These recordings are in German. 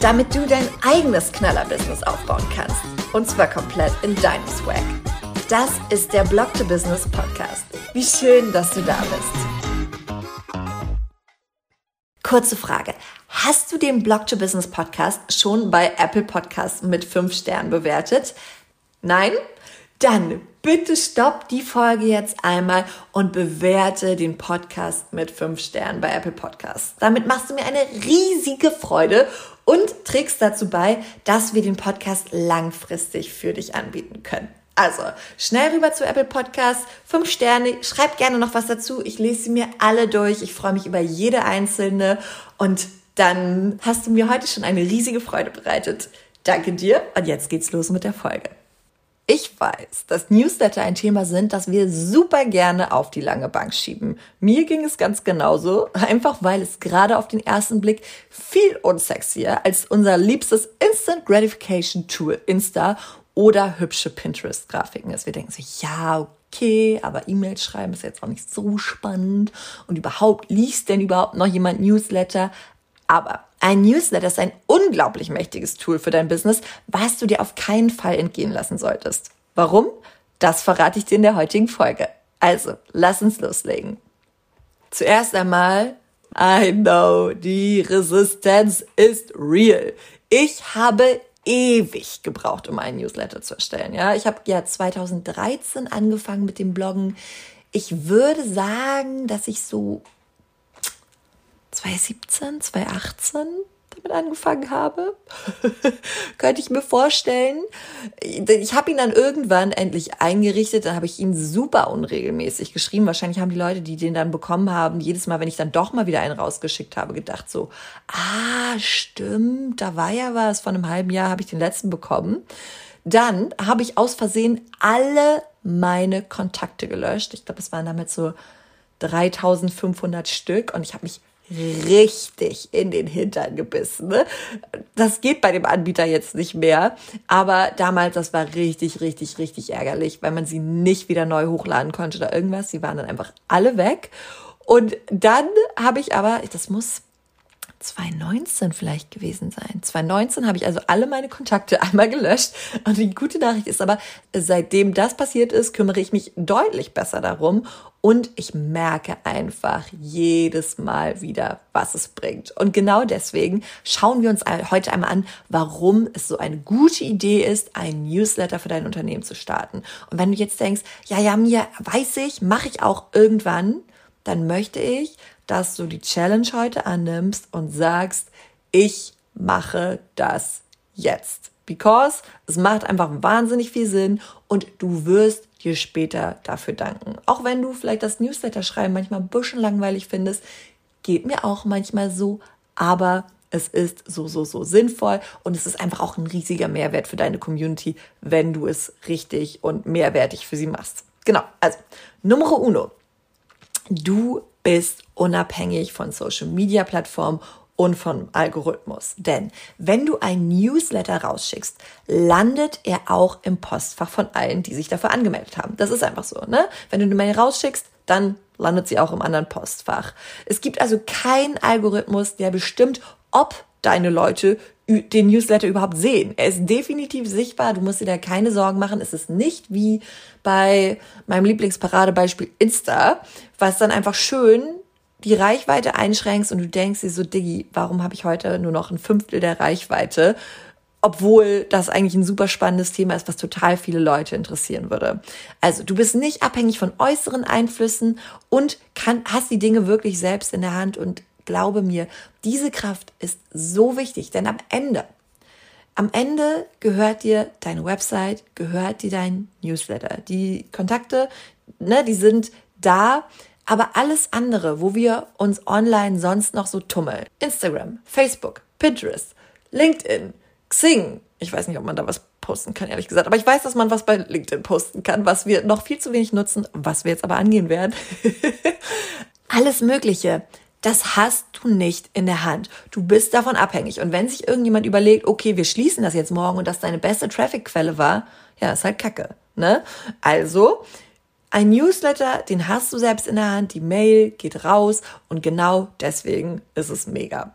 damit du dein eigenes Knaller-Business aufbauen kannst. Und zwar komplett in deinem Swag. Das ist der Blog to Business Podcast. Wie schön, dass du da bist. Kurze Frage. Hast du den Blog to Business Podcast schon bei Apple Podcasts mit 5 Sternen bewertet? Nein? Dann bitte stopp die Folge jetzt einmal und bewerte den Podcast mit 5 Sternen bei Apple Podcasts. Damit machst du mir eine riesige Freude und trägst dazu bei, dass wir den Podcast langfristig für dich anbieten können. Also, schnell rüber zu Apple Podcasts, fünf Sterne, schreib gerne noch was dazu. Ich lese sie mir alle durch. Ich freue mich über jede einzelne und dann hast du mir heute schon eine riesige Freude bereitet. Danke dir und jetzt geht's los mit der Folge. Ich weiß, dass Newsletter ein Thema sind, das wir super gerne auf die lange Bank schieben. Mir ging es ganz genauso, einfach weil es gerade auf den ersten Blick viel unsexier als unser liebstes Instant Gratification Tool Insta oder hübsche Pinterest-Grafiken ist. Wir denken so, ja, okay, aber E-Mails schreiben ist jetzt auch nicht so spannend und überhaupt liest denn überhaupt noch jemand Newsletter? Aber ein Newsletter ist ein unglaublich mächtiges Tool für dein Business, was du dir auf keinen Fall entgehen lassen solltest. Warum? Das verrate ich dir in der heutigen Folge. Also, lass uns loslegen. Zuerst einmal, I know, die Resistenz ist real. Ich habe ewig gebraucht, um einen Newsletter zu erstellen. Ja, ich habe ja 2013 angefangen mit dem Bloggen. Ich würde sagen, dass ich so 2017, 2018 damit angefangen habe. Könnte ich mir vorstellen. Ich habe ihn dann irgendwann endlich eingerichtet. Dann habe ich ihn super unregelmäßig geschrieben. Wahrscheinlich haben die Leute, die den dann bekommen haben, jedes Mal, wenn ich dann doch mal wieder einen rausgeschickt habe, gedacht so, ah, stimmt, da war ja was. Vor einem halben Jahr habe ich den letzten bekommen. Dann habe ich aus Versehen alle meine Kontakte gelöscht. Ich glaube, es waren damit so 3500 Stück und ich habe mich richtig in den Hintern gebissen. Ne? Das geht bei dem Anbieter jetzt nicht mehr. Aber damals, das war richtig, richtig, richtig ärgerlich, weil man sie nicht wieder neu hochladen konnte oder irgendwas. Sie waren dann einfach alle weg. Und dann habe ich aber, das muss 2019 vielleicht gewesen sein. 2019 habe ich also alle meine Kontakte einmal gelöscht. Und die gute Nachricht ist aber, seitdem das passiert ist, kümmere ich mich deutlich besser darum. Und ich merke einfach jedes Mal wieder, was es bringt. Und genau deswegen schauen wir uns heute einmal an, warum es so eine gute Idee ist, ein Newsletter für dein Unternehmen zu starten. Und wenn du jetzt denkst, ja, ja, mir weiß ich, mache ich auch irgendwann, dann möchte ich, dass du die Challenge heute annimmst und sagst, ich mache das jetzt. Because es macht einfach wahnsinnig viel Sinn und du wirst dir später dafür danken. Auch wenn du vielleicht das Newsletter schreiben manchmal ein bisschen langweilig findest, geht mir auch manchmal so, aber es ist so, so, so sinnvoll und es ist einfach auch ein riesiger Mehrwert für deine Community, wenn du es richtig und mehrwertig für sie machst. Genau, also Nummer uno. Du bist unabhängig von Social Media Plattformen und vom Algorithmus. Denn wenn du ein Newsletter rausschickst, landet er auch im Postfach von allen, die sich dafür angemeldet haben. Das ist einfach so, ne? Wenn du eine Mail rausschickst, dann landet sie auch im anderen Postfach. Es gibt also keinen Algorithmus, der bestimmt, ob deine Leute den Newsletter überhaupt sehen. Er ist definitiv sichtbar, du musst dir da keine Sorgen machen. Es ist nicht wie bei meinem Lieblingsparadebeispiel Insta, was dann einfach schön die Reichweite einschränkst und du denkst dir so, Diggi, warum habe ich heute nur noch ein Fünftel der Reichweite? Obwohl das eigentlich ein super spannendes Thema ist, was total viele Leute interessieren würde. Also du bist nicht abhängig von äußeren Einflüssen und kann, hast die Dinge wirklich selbst in der Hand und glaube mir, diese Kraft ist so wichtig, denn am Ende, am Ende gehört dir deine Website, gehört dir dein Newsletter. Die Kontakte, ne, die sind da, aber alles andere, wo wir uns online sonst noch so tummeln, Instagram, Facebook, Pinterest, LinkedIn, Xing. Ich weiß nicht, ob man da was posten kann, ehrlich gesagt. Aber ich weiß, dass man was bei LinkedIn posten kann, was wir noch viel zu wenig nutzen, was wir jetzt aber angehen werden. Alles Mögliche. Das hast du nicht in der Hand. Du bist davon abhängig. Und wenn sich irgendjemand überlegt, okay, wir schließen das jetzt morgen und das deine beste Traffic-Quelle war, ja, ist halt Kacke. Ne? Also, ein Newsletter, den hast du selbst in der Hand, die Mail geht raus und genau deswegen ist es mega.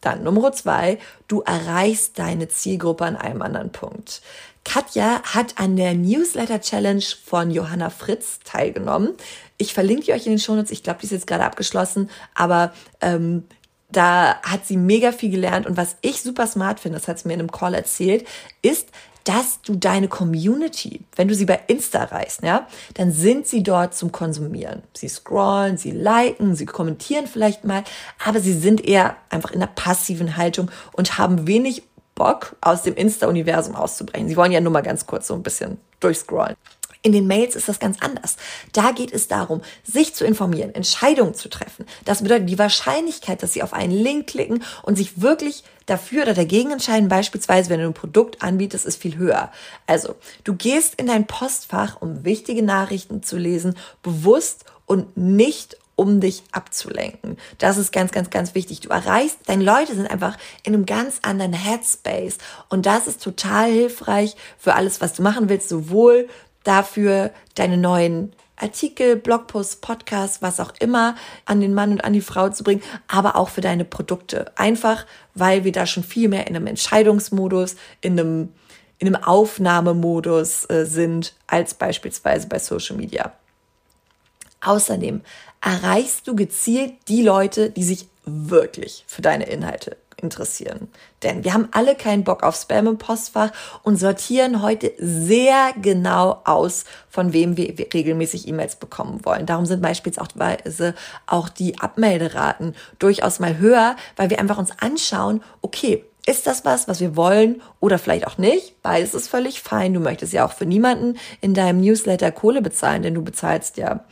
Dann Nummer zwei, du erreichst deine Zielgruppe an einem anderen Punkt. Katja hat an der Newsletter Challenge von Johanna Fritz teilgenommen. Ich verlinke die euch in den Shownotes. Ich glaube, die ist jetzt gerade abgeschlossen, aber ähm, da hat sie mega viel gelernt. Und was ich super smart finde, das hat sie mir in einem Call erzählt, ist, dass du deine Community, wenn du sie bei Insta erreichst, ja, dann sind sie dort zum Konsumieren. Sie scrollen, sie liken, sie kommentieren vielleicht mal, aber sie sind eher einfach in einer passiven Haltung und haben wenig Bock, aus dem Insta-Universum auszubrechen. Sie wollen ja nur mal ganz kurz so ein bisschen durchscrollen. In den Mails ist das ganz anders. Da geht es darum, sich zu informieren, Entscheidungen zu treffen. Das bedeutet die Wahrscheinlichkeit, dass Sie auf einen Link klicken und sich wirklich dafür oder dagegen entscheiden, beispielsweise wenn du ein Produkt anbietest, ist viel höher. Also, du gehst in dein Postfach, um wichtige Nachrichten zu lesen, bewusst und nicht um dich abzulenken. Das ist ganz, ganz, ganz wichtig. Du erreichst, deine Leute sind einfach in einem ganz anderen Headspace. Und das ist total hilfreich für alles, was du machen willst, sowohl dafür deine neuen Artikel, Blogposts, Podcasts, was auch immer an den Mann und an die Frau zu bringen, aber auch für deine Produkte. Einfach, weil wir da schon viel mehr in einem Entscheidungsmodus, in einem, in einem Aufnahmemodus äh, sind, als beispielsweise bei Social Media. Außerdem erreichst du gezielt die Leute, die sich wirklich für deine Inhalte interessieren. Denn wir haben alle keinen Bock auf Spam im Postfach und sortieren heute sehr genau aus, von wem wir regelmäßig E-Mails bekommen wollen. Darum sind beispielsweise auch die Abmelderaten durchaus mal höher, weil wir einfach uns anschauen, okay, ist das was, was wir wollen oder vielleicht auch nicht? Beides ist völlig fein. Du möchtest ja auch für niemanden in deinem Newsletter Kohle bezahlen, denn du bezahlst ja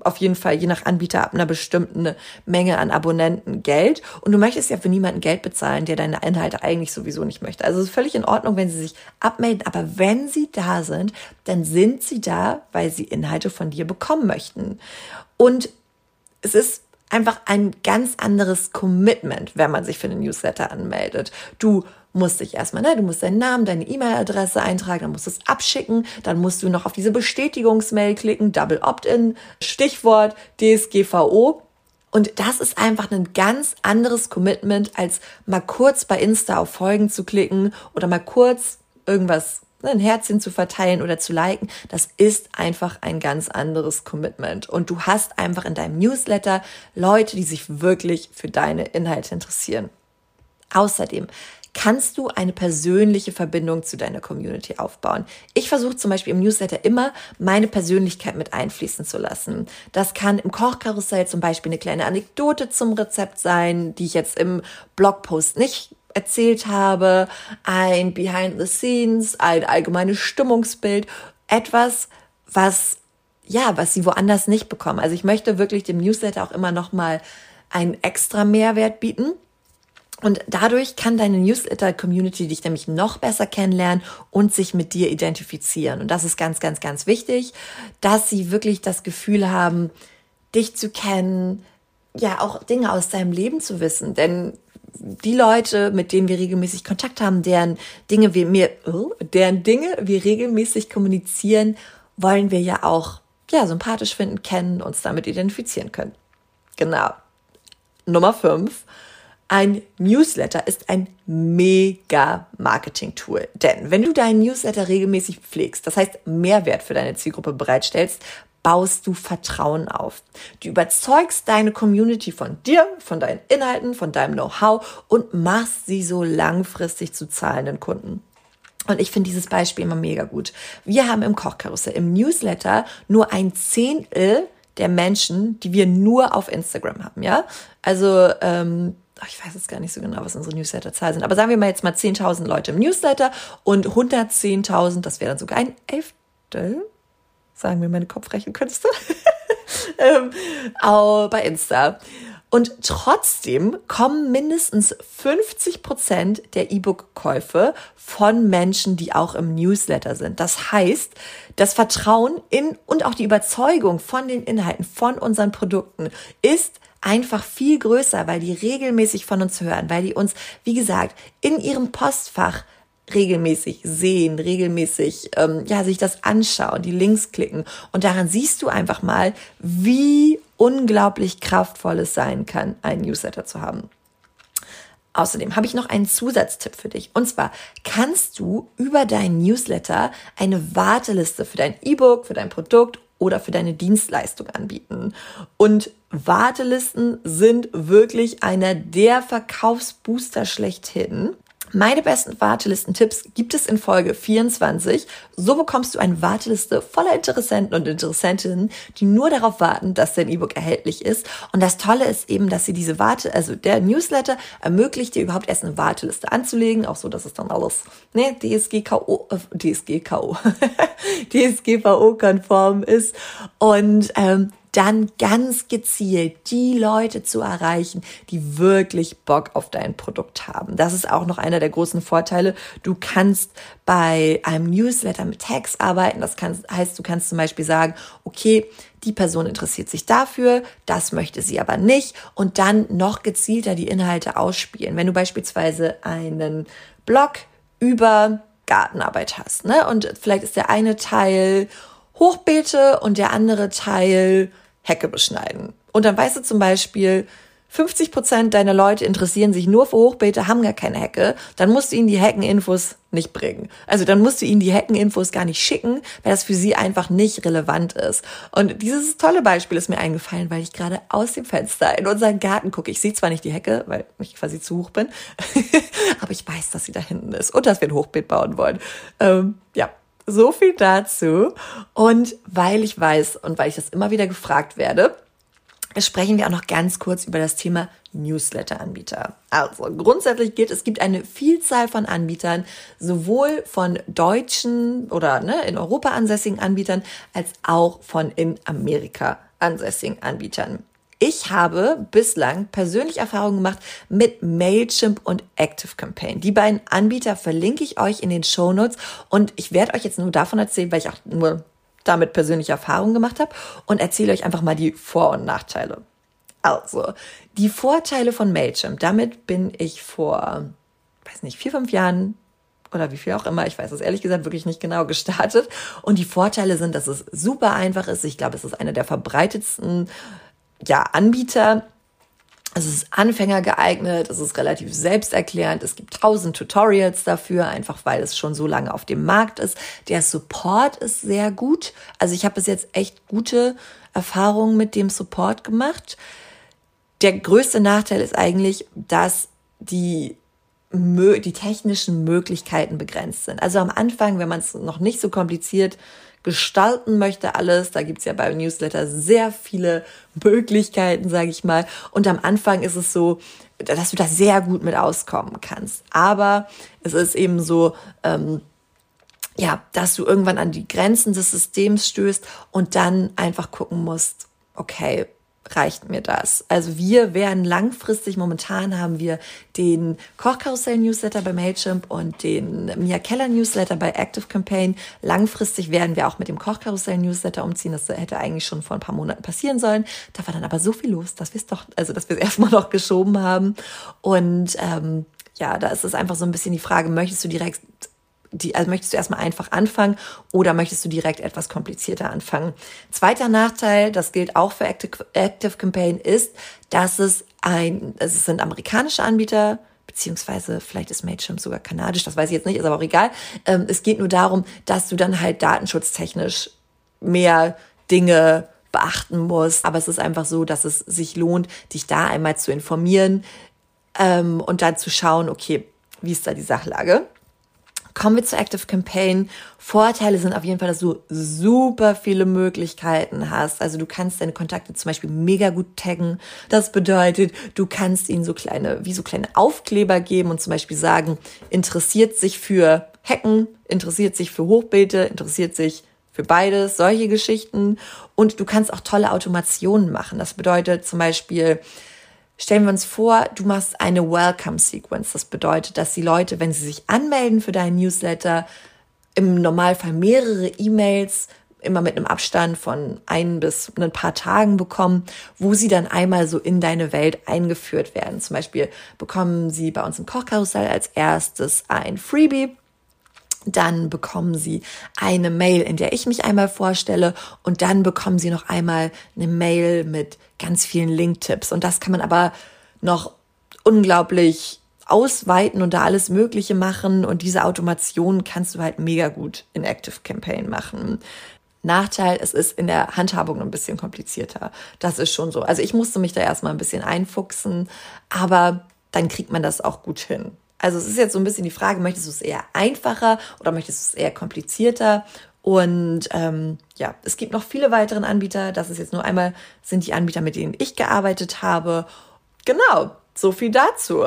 auf jeden Fall je nach Anbieter ab einer bestimmten Menge an Abonnenten Geld. Und du möchtest ja für niemanden Geld bezahlen, der deine Inhalte eigentlich sowieso nicht möchte. Also es ist völlig in Ordnung, wenn sie sich abmelden. Aber wenn sie da sind, dann sind sie da, weil sie Inhalte von dir bekommen möchten. Und es ist einfach ein ganz anderes Commitment, wenn man sich für einen Newsletter anmeldet. Du musst dich erstmal, ne, du musst deinen Namen, deine E-Mail-Adresse eintragen, dann musst du es abschicken, dann musst du noch auf diese Bestätigungsmail klicken, Double Opt-in, Stichwort DSGVO. Und das ist einfach ein ganz anderes Commitment, als mal kurz bei Insta auf Folgen zu klicken oder mal kurz irgendwas ne, ein Herzchen zu verteilen oder zu liken, das ist einfach ein ganz anderes Commitment. Und du hast einfach in deinem Newsletter Leute, die sich wirklich für deine Inhalte interessieren. Außerdem kannst du eine persönliche Verbindung zu deiner Community aufbauen. Ich versuche zum Beispiel im Newsletter immer meine Persönlichkeit mit einfließen zu lassen. Das kann im Kochkarussell zum Beispiel eine kleine Anekdote zum Rezept sein, die ich jetzt im Blogpost nicht erzählt habe, ein Behind the Scenes, ein allgemeines Stimmungsbild, etwas, was ja, was sie woanders nicht bekommen. Also ich möchte wirklich dem Newsletter auch immer noch mal einen extra Mehrwert bieten. Und dadurch kann deine Newsletter-Community dich nämlich noch besser kennenlernen und sich mit dir identifizieren. Und das ist ganz, ganz, ganz wichtig, dass sie wirklich das Gefühl haben, dich zu kennen, ja, auch Dinge aus deinem Leben zu wissen. Denn die Leute, mit denen wir regelmäßig Kontakt haben, deren Dinge wir mir, oh, deren Dinge wir regelmäßig kommunizieren, wollen wir ja auch, ja, sympathisch finden, kennen, uns damit identifizieren können. Genau. Nummer fünf ein Newsletter ist ein mega Marketing-Tool. Denn wenn du deinen Newsletter regelmäßig pflegst, das heißt Mehrwert für deine Zielgruppe bereitstellst, baust du Vertrauen auf. Du überzeugst deine Community von dir, von deinen Inhalten, von deinem Know-how und machst sie so langfristig zu zahlenden Kunden. Und ich finde dieses Beispiel immer mega gut. Wir haben im Kochkarussell, im Newsletter nur ein Zehntel der Menschen, die wir nur auf Instagram haben, ja? Also ähm, ich weiß jetzt gar nicht so genau, was unsere Newsletter-Zahlen sind, aber sagen wir mal jetzt mal 10.000 Leute im Newsletter und 110.000, das wäre dann sogar ein Elftel, sagen wir meine Kopfrechenkünste, ähm, bei Insta. Und trotzdem kommen mindestens 50 Prozent der E-Book-Käufe von Menschen, die auch im Newsletter sind. Das heißt, das Vertrauen in und auch die Überzeugung von den Inhalten, von unseren Produkten ist einfach viel größer, weil die regelmäßig von uns hören, weil die uns, wie gesagt, in ihrem Postfach regelmäßig sehen, regelmäßig ähm, ja sich das anschauen, die Links klicken und daran siehst du einfach mal, wie unglaublich kraftvoll es sein kann, einen Newsletter zu haben. Außerdem habe ich noch einen Zusatztipp für dich. Und zwar kannst du über deinen Newsletter eine Warteliste für dein E-Book, für dein Produkt oder für deine Dienstleistung anbieten. Und Wartelisten sind wirklich einer der Verkaufsbooster schlechthin. Meine besten Wartelistentipps gibt es in Folge 24. So bekommst du eine Warteliste voller Interessenten und Interessentinnen, die nur darauf warten, dass dein E-Book erhältlich ist. Und das Tolle ist eben, dass sie diese Warte, also der Newsletter ermöglicht dir überhaupt erst eine Warteliste anzulegen, auch so, dass es dann alles, ne, DSGKO, äh, DSGKO, DSGVO-konform ist. Und ähm, dann ganz gezielt die Leute zu erreichen, die wirklich Bock auf dein Produkt haben. Das ist auch noch einer der großen Vorteile. Du kannst bei einem Newsletter mit Tags arbeiten. Das kannst, heißt, du kannst zum Beispiel sagen, okay, die Person interessiert sich dafür, das möchte sie aber nicht und dann noch gezielter die Inhalte ausspielen. Wenn du beispielsweise einen Blog über Gartenarbeit hast, ne? Und vielleicht ist der eine Teil Hochbeete und der andere Teil Hecke beschneiden. Und dann weißt du zum Beispiel, 50 Prozent deiner Leute interessieren sich nur für Hochbeete, haben gar keine Hecke, dann musst du ihnen die Heckeninfos nicht bringen. Also dann musst du ihnen die Heckeninfos gar nicht schicken, weil das für sie einfach nicht relevant ist. Und dieses tolle Beispiel ist mir eingefallen, weil ich gerade aus dem Fenster in unseren Garten gucke. Ich sehe zwar nicht die Hecke, weil ich quasi zu hoch bin, aber ich weiß, dass sie da hinten ist und dass wir ein Hochbeet bauen wollen. Ähm, ja, so viel dazu. Und weil ich weiß und weil ich das immer wieder gefragt werde, sprechen wir auch noch ganz kurz über das Thema Newsletter-Anbieter. Also grundsätzlich gilt, es gibt eine Vielzahl von Anbietern, sowohl von deutschen oder ne, in Europa ansässigen Anbietern, als auch von in Amerika ansässigen Anbietern. Ich habe bislang persönlich Erfahrungen gemacht mit Mailchimp und ActiveCampaign. Die beiden Anbieter verlinke ich euch in den Show Notes und ich werde euch jetzt nur davon erzählen, weil ich auch nur damit persönliche Erfahrungen gemacht habe und erzähle euch einfach mal die Vor- und Nachteile. Also, die Vorteile von Mailchimp. Damit bin ich vor, weiß nicht, vier, fünf Jahren oder wie viel auch immer, ich weiß es ehrlich gesagt wirklich nicht genau gestartet. Und die Vorteile sind, dass es super einfach ist. Ich glaube, es ist einer der verbreitetsten ja, Anbieter. Es ist Anfänger geeignet, es ist relativ selbsterklärend, es gibt tausend Tutorials dafür, einfach weil es schon so lange auf dem Markt ist. Der Support ist sehr gut. Also ich habe bis jetzt echt gute Erfahrungen mit dem Support gemacht. Der größte Nachteil ist eigentlich, dass die die technischen Möglichkeiten begrenzt sind. Also am Anfang, wenn man es noch nicht so kompliziert gestalten möchte alles. Da gibt's ja beim Newsletter sehr viele Möglichkeiten, sage ich mal. Und am Anfang ist es so, dass du da sehr gut mit auskommen kannst. Aber es ist eben so, ähm, ja, dass du irgendwann an die Grenzen des Systems stößt und dann einfach gucken musst, okay, reicht mir das. Also wir werden langfristig, momentan haben wir den Kochkarussell-Newsletter bei Mailchimp und den Mia Keller Newsletter bei Active Campaign. Langfristig werden wir auch mit dem Kochkarussell-Newsletter umziehen. Das hätte eigentlich schon vor ein paar Monaten passieren sollen. Da war dann aber so viel los, dass wir es doch, also dass wir es erstmal noch geschoben haben. Und ähm, ja, da ist es einfach so ein bisschen die Frage, möchtest du direkt die, also möchtest du erstmal einfach anfangen oder möchtest du direkt etwas komplizierter anfangen? Zweiter Nachteil, das gilt auch für Active, Active Campaign, ist, dass es ein, es sind amerikanische Anbieter, beziehungsweise vielleicht ist Mailchimp sogar kanadisch, das weiß ich jetzt nicht, ist aber auch egal. Ähm, es geht nur darum, dass du dann halt datenschutztechnisch mehr Dinge beachten musst. Aber es ist einfach so, dass es sich lohnt, dich da einmal zu informieren ähm, und dann zu schauen, okay, wie ist da die Sachlage? Kommen wir zu Active Campaign. Vorteile sind auf jeden Fall, dass du super viele Möglichkeiten hast. Also du kannst deine Kontakte zum Beispiel mega gut taggen. Das bedeutet, du kannst ihnen so kleine, wie so kleine Aufkleber geben und zum Beispiel sagen, interessiert sich für Hacken, interessiert sich für Hochbeete, interessiert sich für beides, solche Geschichten. Und du kannst auch tolle Automationen machen. Das bedeutet zum Beispiel, Stellen wir uns vor, du machst eine Welcome Sequence. Das bedeutet, dass die Leute, wenn sie sich anmelden für deinen Newsletter, im Normalfall mehrere E-Mails immer mit einem Abstand von ein bis ein paar Tagen bekommen, wo sie dann einmal so in deine Welt eingeführt werden. Zum Beispiel bekommen sie bei uns im Kochkarussell als erstes ein Freebie. Dann bekommen Sie eine Mail, in der ich mich einmal vorstelle und dann bekommen Sie noch einmal eine Mail mit ganz vielen Link-Tipps. Und das kann man aber noch unglaublich ausweiten und da alles Mögliche machen. Und diese Automation kannst du halt mega gut in Active Campaign machen. Nachteil, es ist in der Handhabung ein bisschen komplizierter. Das ist schon so. Also ich musste mich da erstmal ein bisschen einfuchsen, aber dann kriegt man das auch gut hin. Also es ist jetzt so ein bisschen die Frage, möchtest du es eher einfacher oder möchtest du es eher komplizierter? Und ähm, ja, es gibt noch viele weitere Anbieter. Das ist jetzt nur einmal, sind die Anbieter, mit denen ich gearbeitet habe. Genau, so viel dazu.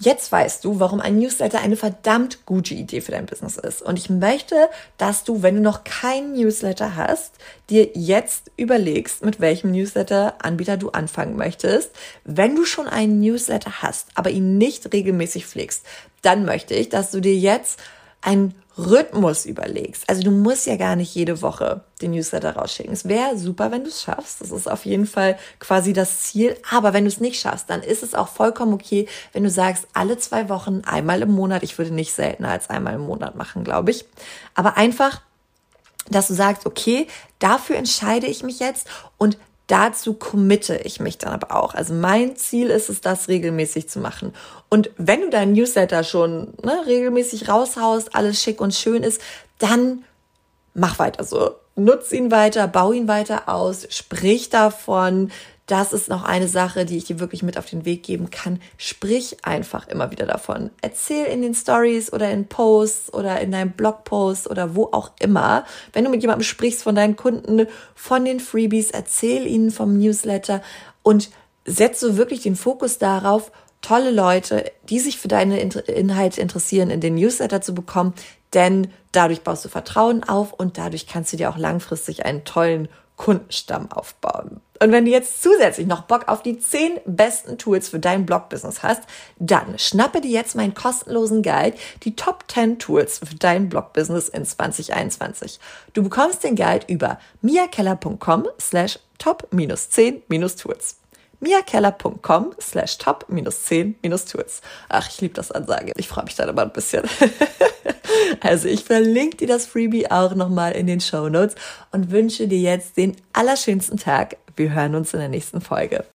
Jetzt weißt du, warum ein Newsletter eine verdammt gute Idee für dein Business ist. Und ich möchte, dass du, wenn du noch keinen Newsletter hast, dir jetzt überlegst, mit welchem Newsletter-Anbieter du anfangen möchtest. Wenn du schon einen Newsletter hast, aber ihn nicht regelmäßig pflegst, dann möchte ich, dass du dir jetzt ein Rhythmus überlegst. Also du musst ja gar nicht jede Woche den Newsletter rausschicken. Es wäre super, wenn du es schaffst. Das ist auf jeden Fall quasi das Ziel. Aber wenn du es nicht schaffst, dann ist es auch vollkommen okay, wenn du sagst, alle zwei Wochen, einmal im Monat. Ich würde nicht seltener als einmal im Monat machen, glaube ich. Aber einfach, dass du sagst, okay, dafür entscheide ich mich jetzt und dazu committe ich mich dann aber auch. Also mein Ziel ist es, das regelmäßig zu machen. Und wenn du deinen Newsletter schon ne, regelmäßig raushaust, alles schick und schön ist, dann mach weiter so. Nutz ihn weiter, bau ihn weiter aus, sprich davon, das ist noch eine Sache, die ich dir wirklich mit auf den Weg geben kann. Sprich einfach immer wieder davon. Erzähl in den Stories oder in Posts oder in deinem Blogpost oder wo auch immer. Wenn du mit jemandem sprichst von deinen Kunden, von den Freebies, erzähl ihnen vom Newsletter und setze wirklich den Fokus darauf, tolle Leute, die sich für deine Inhalte interessieren, in den Newsletter zu bekommen, denn dadurch baust du Vertrauen auf und dadurch kannst du dir auch langfristig einen tollen Kundenstamm aufbauen. Und wenn du jetzt zusätzlich noch Bock auf die 10 besten Tools für dein Blogbusiness hast, dann schnappe dir jetzt meinen kostenlosen Guide, die Top 10 Tools für dein Blogbusiness in 2021. Du bekommst den Guide über miakeller.com slash top-10-tools miakeller.com slash top-10-tools. Ach, ich liebe das Ansage. Ich freue mich dann immer ein bisschen. also ich verlinke dir das Freebie auch nochmal in den Show Notes und wünsche dir jetzt den allerschönsten Tag. Wir hören uns in der nächsten Folge.